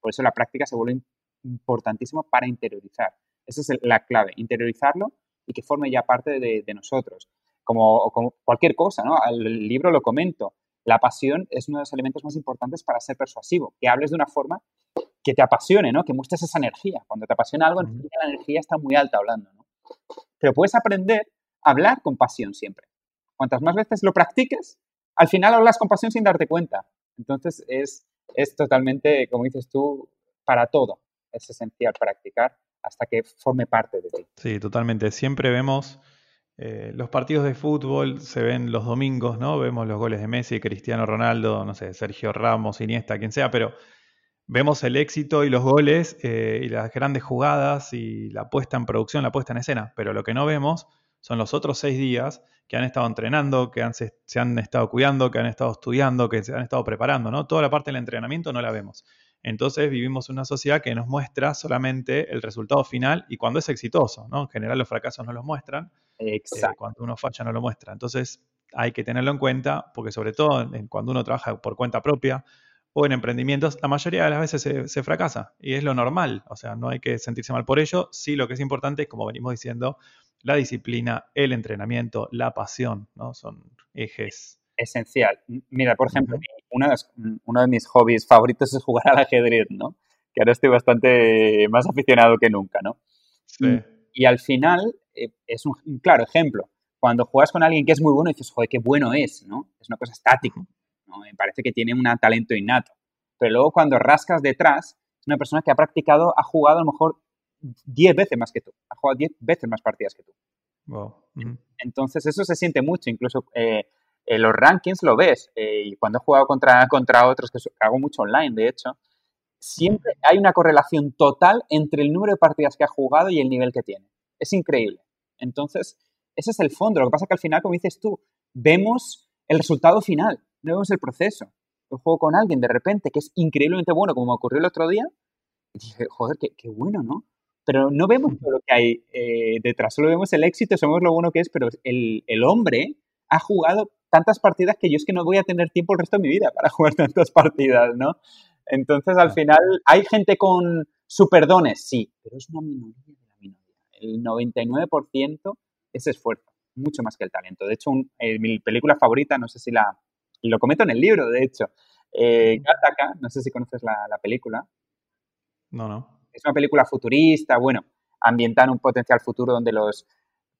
[SPEAKER 2] Por eso la práctica se vuelve importantísimo para interiorizar. Esa es la clave, interiorizarlo y que forme ya parte de, nosotros. Como, cualquier cosa, ¿no? El libro lo comento. La pasión es uno de los elementos más importantes para ser persuasivo. Que hables de una forma que te apasione, ¿no? Que muestres esa energía. Cuando te apasiona algo, la energía está muy alta hablando, ¿no? Pero puedes aprender a hablar con pasión siempre. Cuantas más veces lo practiques, al final hablas con pasión sin darte cuenta. Entonces es, es totalmente, como dices tú, para todo. Es esencial practicar hasta que forme parte de ti.
[SPEAKER 1] Sí, totalmente. Siempre vemos eh, los partidos de fútbol, se ven los domingos, ¿no? Vemos los goles de Messi, Cristiano Ronaldo, no sé, Sergio Ramos, Iniesta, quien sea, pero vemos el éxito y los goles eh, y las grandes jugadas y la puesta en producción, la puesta en escena, pero lo que no vemos son los otros seis días que han estado entrenando, que se, han estado cuidando, que han estado estudiando, que se han estado preparando, ¿no? Toda la parte del entrenamiento no la vemos. Entonces vivimos una sociedad que nos muestra solamente el resultado final y cuando es exitoso, ¿no? En general los fracasos no los muestran.
[SPEAKER 2] Eh,
[SPEAKER 1] cuando uno falla no lo muestra. Entonces hay que tenerlo en cuenta porque sobre todo cuando uno trabaja por cuenta propia o en emprendimientos, la mayoría de las veces se, se, fracasa y es lo normal. O sea, no hay que sentirse mal por ello. Sí, lo que es importante es, como venimos diciendo, la disciplina, el entrenamiento, la pasión, ¿no? Son ejes.
[SPEAKER 2] Esencial. Mira, por ejemplo, uno, de, mis hobbies favoritos es jugar al ajedrez, ¿no? Que ahora estoy bastante más aficionado que nunca, ¿no? Sí. Y, al final eh, es un, claro ejemplo. Cuando juegas con alguien que es muy bueno, dices, joder, qué bueno es, ¿no? Es una cosa estática, ¿no? Me parece que tiene un talento innato. pero luego cuando rascas detrás, es una persona que ha practicado, ha jugado a lo mejor 10 veces más que tú, ha jugado 10 veces más partidas que tú. Entonces eso se siente mucho, incluso eh, en los rankings lo ves, eh, y cuando he jugado contra, contra otros, que hago mucho online, de hecho, siempre hay una correlación total entre el número de partidas que ha jugado y el nivel que tiene. Es increíble. Entonces, ese es el fondo. Lo que pasa es que al final, como dices tú, vemos el resultado final, no vemos el proceso. Yo juego con alguien de repente que es increíblemente bueno, como me ocurrió el otro día, y dije, joder, qué, qué bueno, ¿no? Pero no vemos todo lo que hay eh, detrás, solo vemos el éxito, sabemos lo bueno que es, pero el, el hombre ha jugado tantas partidas que yo es que no voy a tener tiempo el resto de mi vida para <laughs> jugar tantas partidas, ¿no? Entonces, al final, ¿hay gente con superdones? Sí, pero es una minoría de la minoría. El 99% es esfuerzo, mucho más que el talento. De hecho, eh, mi película favorita, no sé si la... Lo comento en el libro, de hecho. Eh, Gattaca, no sé si conoces la, la película.
[SPEAKER 1] No, no.
[SPEAKER 2] Es una película futurista, bueno, ambientada en un potencial futuro donde los,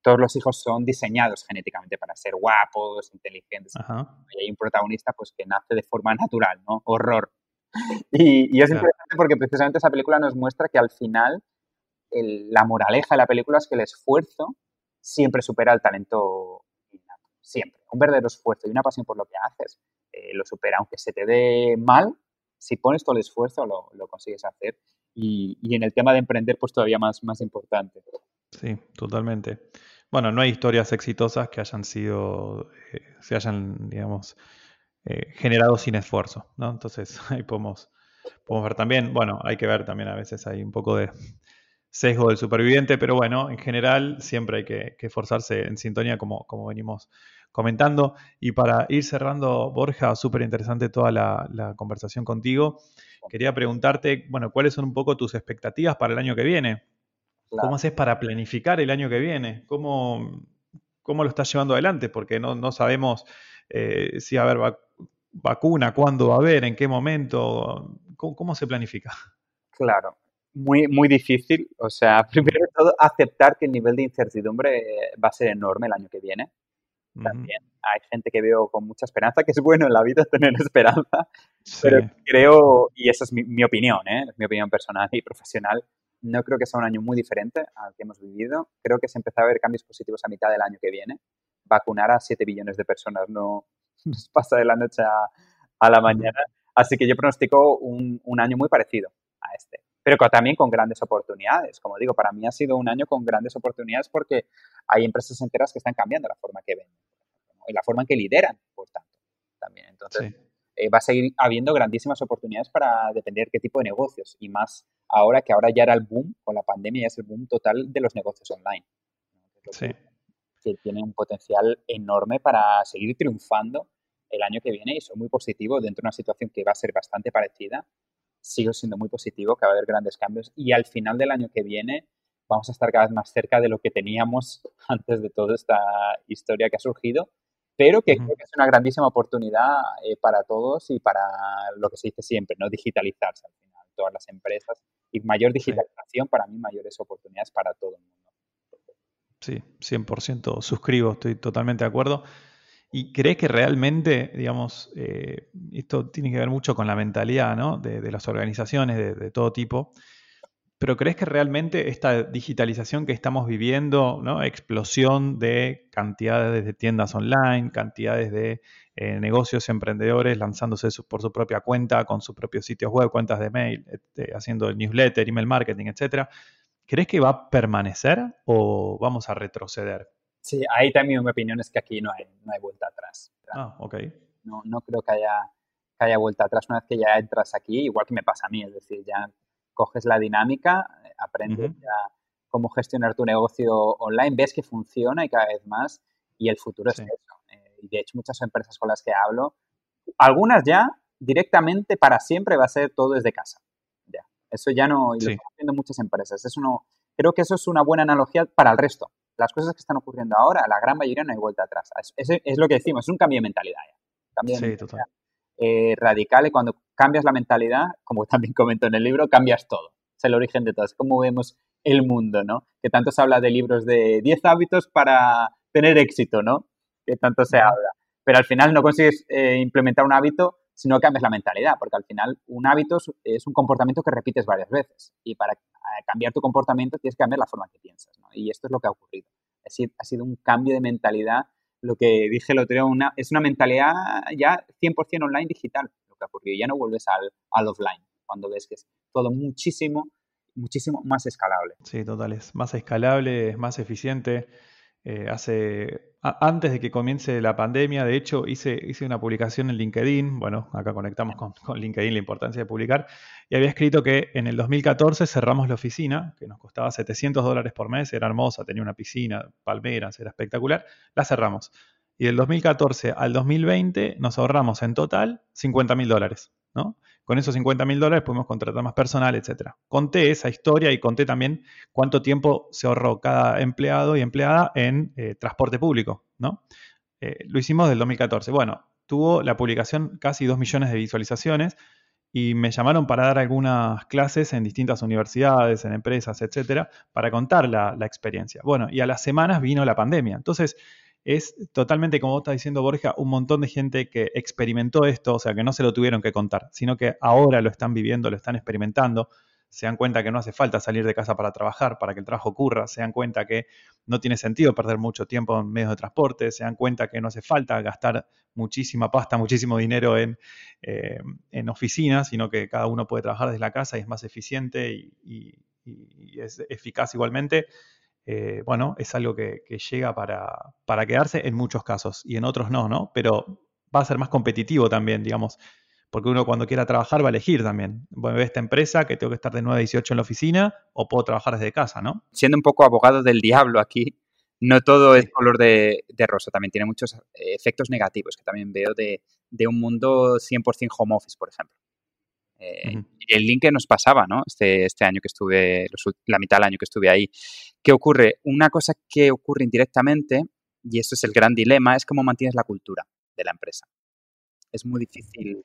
[SPEAKER 2] todos los hijos son diseñados genéticamente para ser guapos, inteligentes. Y hay un protagonista pues que nace de forma natural, ¿no? Horror. <laughs> Y, es interesante porque precisamente esa película nos muestra que al final la moraleja de la película es que el esfuerzo siempre supera el talento innato. Siempre. Un verdadero esfuerzo y una pasión por lo que haces eh, lo supera. Aunque se te dé mal, si pones todo el esfuerzo lo, consigues hacer. Y, en el tema de emprender, pues todavía más, más importante.
[SPEAKER 1] Sí, totalmente. Bueno, no hay historias exitosas que hayan sido, eh, se hayan, digamos, eh, generado sin esfuerzo, ¿no? Entonces <laughs> ahí podemos, podemos ver también, bueno, hay que ver también a veces hay un poco de sesgo del superviviente, pero bueno, en general siempre hay que, esforzarse en sintonía como, como venimos comentando. Y para ir cerrando, Borja, súper interesante toda la, conversación contigo. Quería preguntarte, bueno, ¿cuáles son un poco tus expectativas para el año que viene? ¿Cómo haces para planificar el año que viene? ¿Cómo, cómo lo estás llevando adelante? Porque no, no sabemos eh, si va a haber vacuna, cuándo va a haber, en qué momento. ¿Cómo, se planifica?
[SPEAKER 2] Claro, muy, muy difícil. O sea, <laughs> primero de todo, aceptar que el nivel de incertidumbre va a ser enorme el año que viene. También hay gente que veo con mucha esperanza, que es bueno en la vida <laughs> tener esperanza, pero creo, y esa es mi, mi opinión, ¿eh? es mi opinión personal y profesional, no creo que sea un año muy diferente al que hemos vivido. Creo que se empezará a ver cambios positivos a mitad del año que viene. Vacunar a 7 billones de personas no <laughs> nos pasa de la noche a, la mañana. Así que yo pronostico un, año muy parecido a este, pero también con grandes oportunidades. Como digo, para mí ha sido un año con grandes oportunidades porque hay empresas enteras que están cambiando la forma que venden y la forma en que lideran, por tanto, también. Entonces, eh, va a seguir habiendo grandísimas oportunidades para depender qué tipo de negocios y más ahora que ahora ya era el boom, con la pandemia ya es el boom total de los negocios online.
[SPEAKER 1] Sí.
[SPEAKER 2] Que, tiene un potencial enorme para seguir triunfando el año que viene y soy muy positivo dentro de una situación que va a ser bastante parecida. Sigo siendo muy positivo que va a haber grandes cambios y al final del año que viene vamos a estar cada vez más cerca de lo que teníamos <laughs> antes de toda esta historia que ha surgido pero que creo que es una grandísima oportunidad eh, para todos y para lo que se dice siempre, ¿no? Digitalizarse al final, todas las empresas. Y mayor digitalización, para mí, mayores oportunidades para todo el mundo.
[SPEAKER 1] Sí, 100% suscribo, estoy totalmente de acuerdo. ¿Y crees que realmente, digamos, eh, esto tiene que ver mucho con la mentalidad ¿no? de, las organizaciones de, de, todo tipo? Pero ¿crees que realmente esta digitalización que estamos viviendo, ¿no? explosión de cantidades de tiendas online, cantidades de eh, negocios emprendedores lanzándose por su propia cuenta, con sus propios sitios web, cuentas de mail, este, haciendo el newsletter, email marketing, etcétera, ¿crees que va a permanecer o vamos a retroceder?
[SPEAKER 2] Sí, ahí también mi opinión es que aquí no hay, no hay vuelta atrás.
[SPEAKER 1] Ah, ok.
[SPEAKER 2] No, no creo que haya, que haya vuelta atrás una vez que ya entras aquí, igual que me pasa a mí, es decir, ya coges la dinámica, eh, aprendes cómo gestionar tu negocio online, ves que funciona y cada vez más, y el futuro es eso. Eh, y de hecho, muchas empresas con las que hablo, algunas ya directamente para siempre va a ser todo desde casa. Ya. Eso ya no, y lo están haciendo muchas empresas. Eso no, creo que eso es una buena analogía para el resto. Las cosas que están ocurriendo ahora, la gran mayoría no hay vuelta atrás. Es, es, lo que decimos, es un cambio de mentalidad ya. Cambio de mentalidad. Eh, radical y cuando cambias la mentalidad, como también comento en el libro, cambias todo. Es el origen de todo. Es como vemos el mundo, ¿no? Que tanto se habla de libros de 10 hábitos para tener éxito, ¿no? Que tanto se habla. Pero al final no consigues eh, implementar un hábito si no cambias la mentalidad, porque al final un hábito es un comportamiento que repites varias veces y para eh, cambiar tu comportamiento tienes que cambiar la forma que piensas, ¿no? Y esto es lo que ha ocurrido. Ha sido un cambio de mentalidad, lo que dije el otro día, una, es una mentalidad ya 100% online digital, lo que ha ocurrido. Ya no vuelves al, al offline, cuando ves que es todo muchísimo, muchísimo más escalable.
[SPEAKER 1] Sí, total, es más escalable, es más eficiente. Eh, hace, antes de que comience la pandemia, de hecho, hice, hice una publicación en LinkedIn, bueno, acá conectamos con, con, LinkedIn la importancia de publicar, y había escrito que en el 2014 cerramos la oficina, que nos costaba 700 dólares por mes, era hermosa, tenía una piscina, palmeras, era espectacular, la cerramos. Y del 2014 al 2020 nos ahorramos en total 50 mil dólares, ¿no? Con esos 50 mil dólares pudimos contratar más personal, etc. Conté esa historia y conté también cuánto tiempo se ahorró cada empleado y empleada en eh, transporte público, ¿no? Eh, lo hicimos del 2014. Bueno, tuvo la publicación casi 2 millones de visualizaciones y me llamaron para dar algunas clases en distintas universidades, en empresas, etcétera, para contar la, la experiencia. Bueno, y a las semanas vino la pandemia. Entonces, es totalmente, como está diciendo Borja, un montón de gente que experimentó esto, o sea, que no se lo tuvieron que contar, sino que ahora lo están viviendo, lo están experimentando, se dan cuenta que no hace falta salir de casa para trabajar, para que el trabajo ocurra, se dan cuenta que no tiene sentido perder mucho tiempo en medios de transporte, se dan cuenta que no hace falta gastar muchísima pasta, muchísimo dinero en, eh, en oficinas, sino que cada uno puede trabajar desde la casa y es más eficiente y es eficaz igualmente. Eh, bueno, es algo que, llega para, para, quedarse en muchos casos y en otros no, ¿no? Pero va a ser más competitivo también, digamos, porque uno cuando quiera trabajar va a elegir también. Bueno, ve esta empresa que tengo que estar de 9 a 18 en la oficina o puedo trabajar desde casa, ¿no?
[SPEAKER 2] Siendo un poco abogado del diablo aquí, no todo es color de, rosa, también tiene muchos eh, efectos negativos que también veo de, de un mundo 100% home office, por ejemplo. Eh, el link que nos pasaba, ¿no? Este, este año que estuve, la mitad del año que estuve ahí. ¿Qué ocurre? Una cosa que ocurre indirectamente, y esto es el gran dilema, es cómo mantienes la cultura de la empresa. Es muy difícil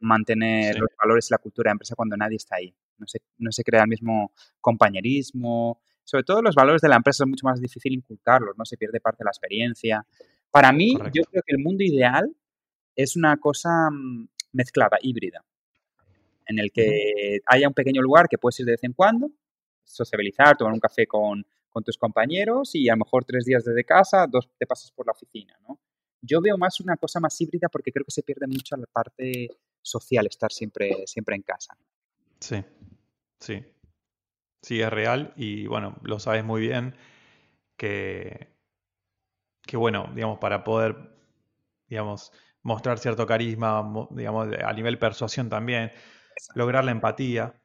[SPEAKER 2] mantener los valores y la cultura de la empresa cuando nadie está ahí. No se, no se crea el mismo compañerismo. Sobre todo los valores de la empresa es mucho más difícil inculcarlos, ¿no? Se pierde parte de la experiencia. Para mí, yo creo que el mundo ideal es una cosa mm, mezclada, híbrida en el que haya un pequeño lugar que puedes ir de vez en cuando, sociabilizar, tomar un café con, tus compañeros y a lo mejor tres días desde casa, dos te pasas por la oficina, ¿no? Yo veo más una cosa más híbrida porque creo que se pierde mucho la parte social estar siempre, siempre en casa.
[SPEAKER 1] Sí, sí. Sí, es real y bueno, lo sabes muy bien que, que bueno, digamos, para poder, digamos, mostrar cierto carisma, digamos, a nivel persuasión también, lograr la empatía.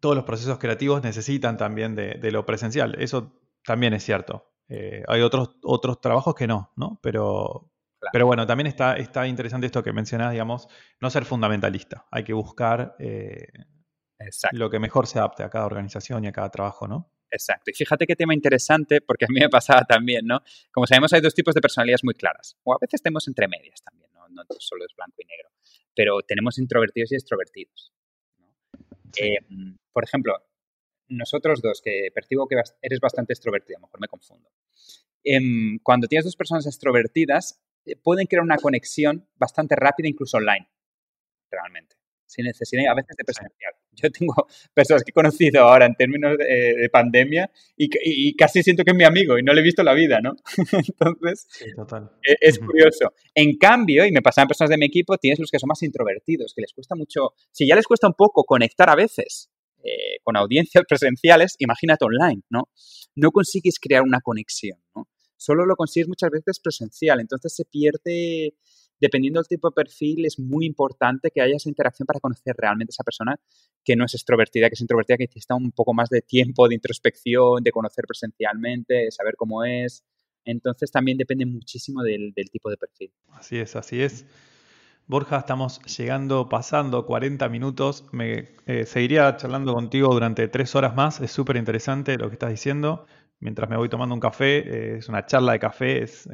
[SPEAKER 1] Todos los procesos creativos necesitan también de, lo presencial. Eso también es cierto. Eh, hay otros, otros trabajos que no, ¿no? Pero, pero bueno, también está, está interesante esto que mencionás, digamos, no ser fundamentalista. Hay que buscar eh, lo que mejor se adapte a cada organización y a cada trabajo, ¿no?
[SPEAKER 2] Exacto. Y fíjate qué tema interesante, porque a mí me pasaba también, ¿no? Como sabemos, hay dos tipos de personalidades muy claras. O a veces tenemos entre medias también, ¿no? Solo es blanco y negro pero tenemos introvertidos y extrovertidos. Em, por ejemplo, nosotros dos, que percibo que eres bastante extrovertido, a lo mejor me confundo. Em, cuando tienes dos personas extrovertidas, eh, pueden crear una conexión bastante rápida, incluso online, realmente sin necesidad a veces de presencial. Yo tengo <laughs> personas que he conocido ahora en términos de, pandemia y, casi siento que es mi amigo y no le he visto la vida, ¿no? <laughs> Entonces, e, es, curioso. En cambio, y me pasan personas de mi equipo, tienes los que son más introvertidos, que les cuesta mucho, si ya les cuesta un poco conectar a veces eh, con audiencias <laughs> presenciales, imagínate online, ¿no? No consigues crear una conexión, ¿no? Solo lo consigues muchas veces presencial, entonces se pierde dependiendo del tipo de perfil, es muy importante que haya esa interacción para conocer realmente a esa persona que no es extrovertida, que es introvertida, que necesita un poco más de tiempo, de introspección, de conocer presencialmente, de saber cómo es. Entonces también depende muchísimo del, tipo de perfil.
[SPEAKER 1] Así es, así es. Borja, estamos llegando, pasando 40 minutos. Me eh, seguiría charlando contigo durante tres horas más. Es súper interesante lo que estás diciendo mientras me voy tomando un café. Eh, es una charla de café, es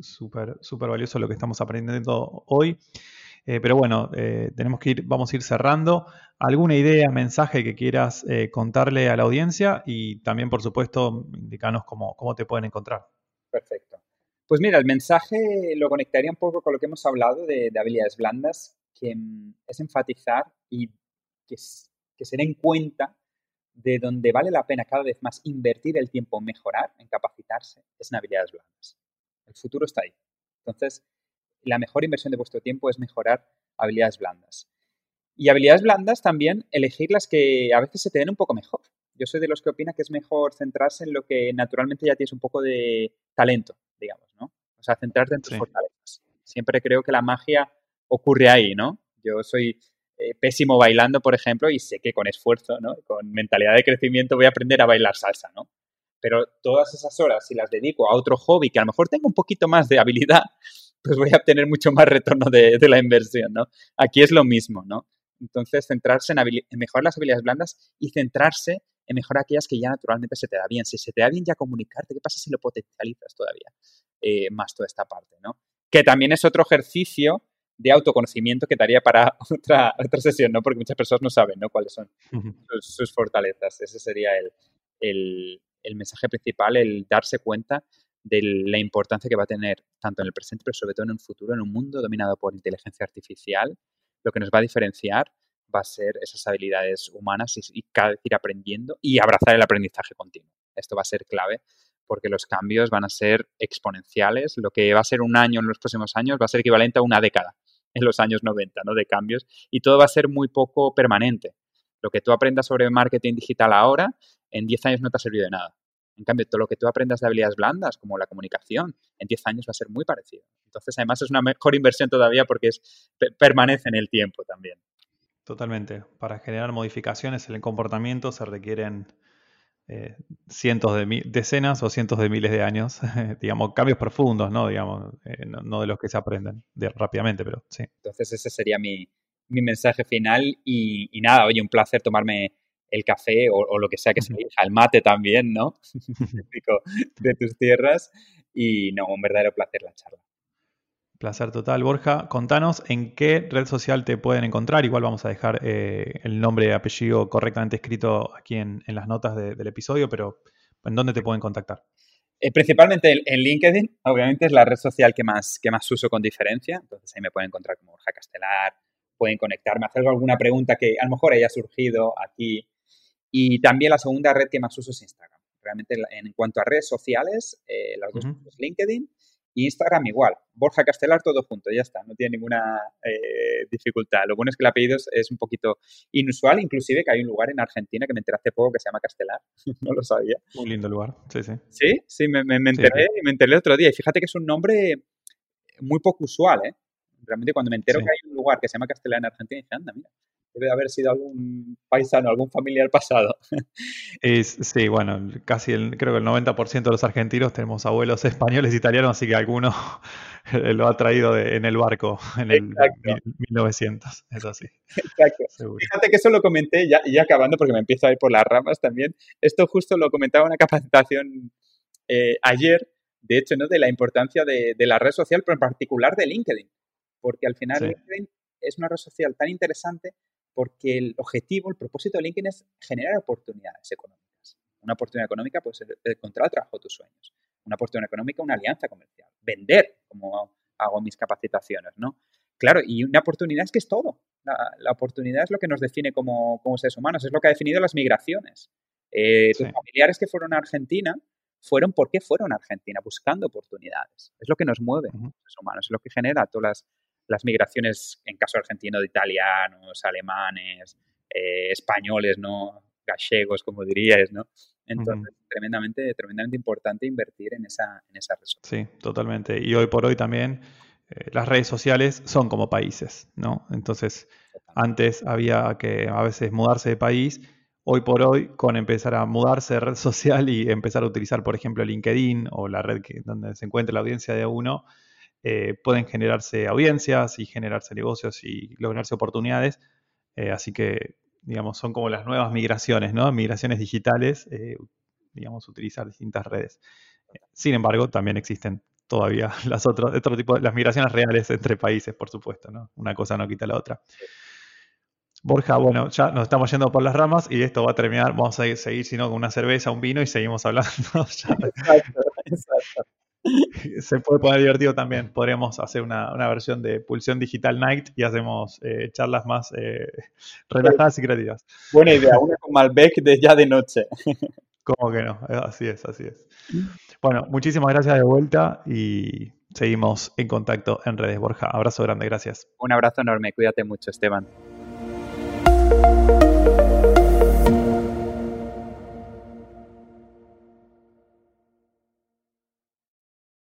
[SPEAKER 1] súper súper valioso lo que estamos aprendiendo hoy. Eh, pero bueno, eh, tenemos que ir, vamos a ir cerrando. ¿Alguna idea, mensaje que quieras contarle a la audiencia? Y también, por supuesto, indicanos cómo, cómo te pueden encontrar.
[SPEAKER 2] Perfecto. Pues mira, el mensaje lo conectaría un poco con lo que hemos hablado de, habilidades blandas, que mm, es enfatizar y que, que se den cuenta de donde vale la pena cada vez más invertir el tiempo en mejorar, en capacitarse, es en habilidades blandas. El futuro está ahí. Entonces, la mejor inversión de vuestro tiempo es mejorar habilidades blandas. Y habilidades blandas también elegir las que a veces se te den un poco mejor. Yo soy de los que opina que es mejor centrarse en lo que naturalmente ya tienes un poco de talento, digamos, ¿no? O sea, centrarte en tus fortalezas. Siempre creo que la magia ocurre ahí, ¿no? Yo soy eh, pésimo bailando, por ejemplo, y sé que con esfuerzo, ¿no? Con mentalidad de crecimiento voy a aprender a bailar salsa, ¿no? Pero todas esas horas, si las dedico a otro hobby que a lo mejor tengo un poquito más de habilidad, <laughs> pues voy a obtener mucho más retorno de, la inversión, ¿no? Aquí es lo mismo, ¿no? Entonces, centrarse en, mejorar las habilidades blandas y centrarse en mejorar aquellas que ya naturalmente se te da bien. Si se te da bien ya comunicarte, ¿qué pasa si lo potencializas todavía eh, más toda esta parte, ¿no? Que también es otro ejercicio de autoconocimiento que daría para <laughs> otra, otra sesión, ¿no? Porque muchas personas no saben, ¿no? Cuáles son sus, fortalezas. Ese sería el, el mensaje principal, el darse cuenta de la importancia que va a tener tanto en el presente, pero sobre todo en un futuro, en un mundo dominado por inteligencia artificial, lo que nos va a diferenciar va a ser esas habilidades humanas y, cada vez ir aprendiendo y abrazar el aprendizaje continuo. Esto va a ser clave porque los cambios van a ser exponenciales. Lo que va a ser un año en los próximos años va a ser equivalente a una década <laughs> en los años 90, ¿no? De cambios. Y todo va a ser muy poco permanente. Lo que tú aprendas sobre marketing digital ahora, en 10 años no te ha servido de nada. En cambio, todo lo que tú aprendas de habilidades blandas, como la comunicación, en 10 años va a ser muy parecido. Entonces, además, es una mejor inversión todavía porque es, permanece en el tiempo también.
[SPEAKER 1] Totalmente. Para generar modificaciones en el comportamiento se requieren eh, cientos de decenas o cientos de miles de años, <laughs> digamos, cambios profundos, ¿no? Digamos, eh, no, de los que se aprenden rápidamente, pero sí.
[SPEAKER 2] Entonces, ese sería mi, mensaje final y, y, nada, oye, un placer tomarme el café o, lo que sea que se elija, el mate también, ¿no? <laughs> <laughs> de tus tierras. Y no, un verdadero placer la charla.
[SPEAKER 1] Placer total, Borja. Contanos en qué red social te pueden encontrar. Igual vamos a dejar eh, el nombre y apellido correctamente escrito aquí en, las notas del episodio, pero ¿en dónde te pueden contactar?
[SPEAKER 2] Eh, principalmente en LinkedIn, obviamente es la red social que más, que más uso con diferencia. Entonces ahí me pueden encontrar como Borja Castelar, pueden conectarme, hacer alguna pregunta que a lo mejor haya surgido aquí y también la segunda red que más uso es Instagram. Realmente en cuanto a redes sociales, eh, las dos uh LinkedIn Instagram igual. Borja Castelar todo junto, ya está, no tiene ninguna eh, dificultad. Lo bueno es que el apellido es, un poquito inusual, inclusive que hay un lugar en Argentina que me enteré hace poco que se llama Castelar, <laughs> no lo sabía.
[SPEAKER 1] Un lindo lugar, sí, sí.
[SPEAKER 2] Sí, sí, me, me, enteré, me enteré el otro día y fíjate que es un nombre muy poco usual, ¿eh? Realmente cuando me entero que hay un lugar que se llama Castelar en Argentina, dije, anda, mira, debe haber sido algún paisano, algún familiar pasado. <laughs>
[SPEAKER 1] sí, bueno, casi el, creo que el 90% de los argentinos tenemos abuelos españoles, italianos, así que alguno <laughs> lo ha traído en el barco en el 1900, es así.
[SPEAKER 2] Exacto. Fíjate que eso lo comenté, ya, ya acabando porque me empiezo a ir por las ramas también, esto justo lo comentaba en una capacitación eh, ayer, de hecho, ¿no? de la importancia de, la red social, pero en particular de LinkedIn, porque al final LinkedIn es una red social tan interesante porque el objetivo, el propósito de LinkedIn es generar oportunidades económicas. Una oportunidad económica puede ser encontrar el trabajo tus sueños. Una oportunidad económica, una alianza comercial. Vender, como hago mis capacitaciones, ¿no? Claro, y una oportunidad es que es todo. La, oportunidad es lo que nos define como, seres humanos, es lo que ha definido las migraciones. Eh, tus familiares que fueron a Argentina fueron porque fueron a Argentina, buscando oportunidades. Es lo que nos mueve, los humanos, es lo que genera todas las las migraciones, en caso argentino, de italianos, alemanes, eh, españoles, ¿no? Gallegos, como dirías, ¿no? Entonces, tremendamente, tremendamente importante invertir en esa, en esa
[SPEAKER 1] Sí, totalmente. Y hoy por hoy también eh, las redes sociales son como países, ¿no? Entonces, antes había que a veces mudarse de país. Hoy por hoy, con empezar a mudarse de red <laughs> social y empezar a utilizar, por ejemplo, LinkedIn o la red que, donde se encuentra la audiencia de uno, eh, pueden generarse audiencias y generarse negocios y lograrse oportunidades. Eh, así que, digamos, son como las nuevas migraciones, ¿no? Migraciones digitales, eh, digamos, utilizar distintas redes. Sin embargo, también existen todavía <laughs> las otras, otro tipo, las migraciones reales entre países, por supuesto, ¿no? Una cosa no quita la otra. Borja, bueno, ya nos estamos yendo por las ramas y esto va a terminar, vamos a seguir, sino con una cerveza, un vino y seguimos hablando. <laughs> exacto, exacto. <laughs> se puede poner divertido también. Podríamos hacer una, versión de Pulsión Digital Night y hacemos eh, charlas más eh, <laughs> relajadas y creativas.
[SPEAKER 2] Buena idea, una con Malbec de ya de noche. <laughs>
[SPEAKER 1] ¿Cómo que no? Así es, así es. Bueno, muchísimas gracias de vuelta y seguimos en contacto en redes. Borja, abrazo grande, gracias.
[SPEAKER 2] Un abrazo enorme, cuídate mucho, Esteban.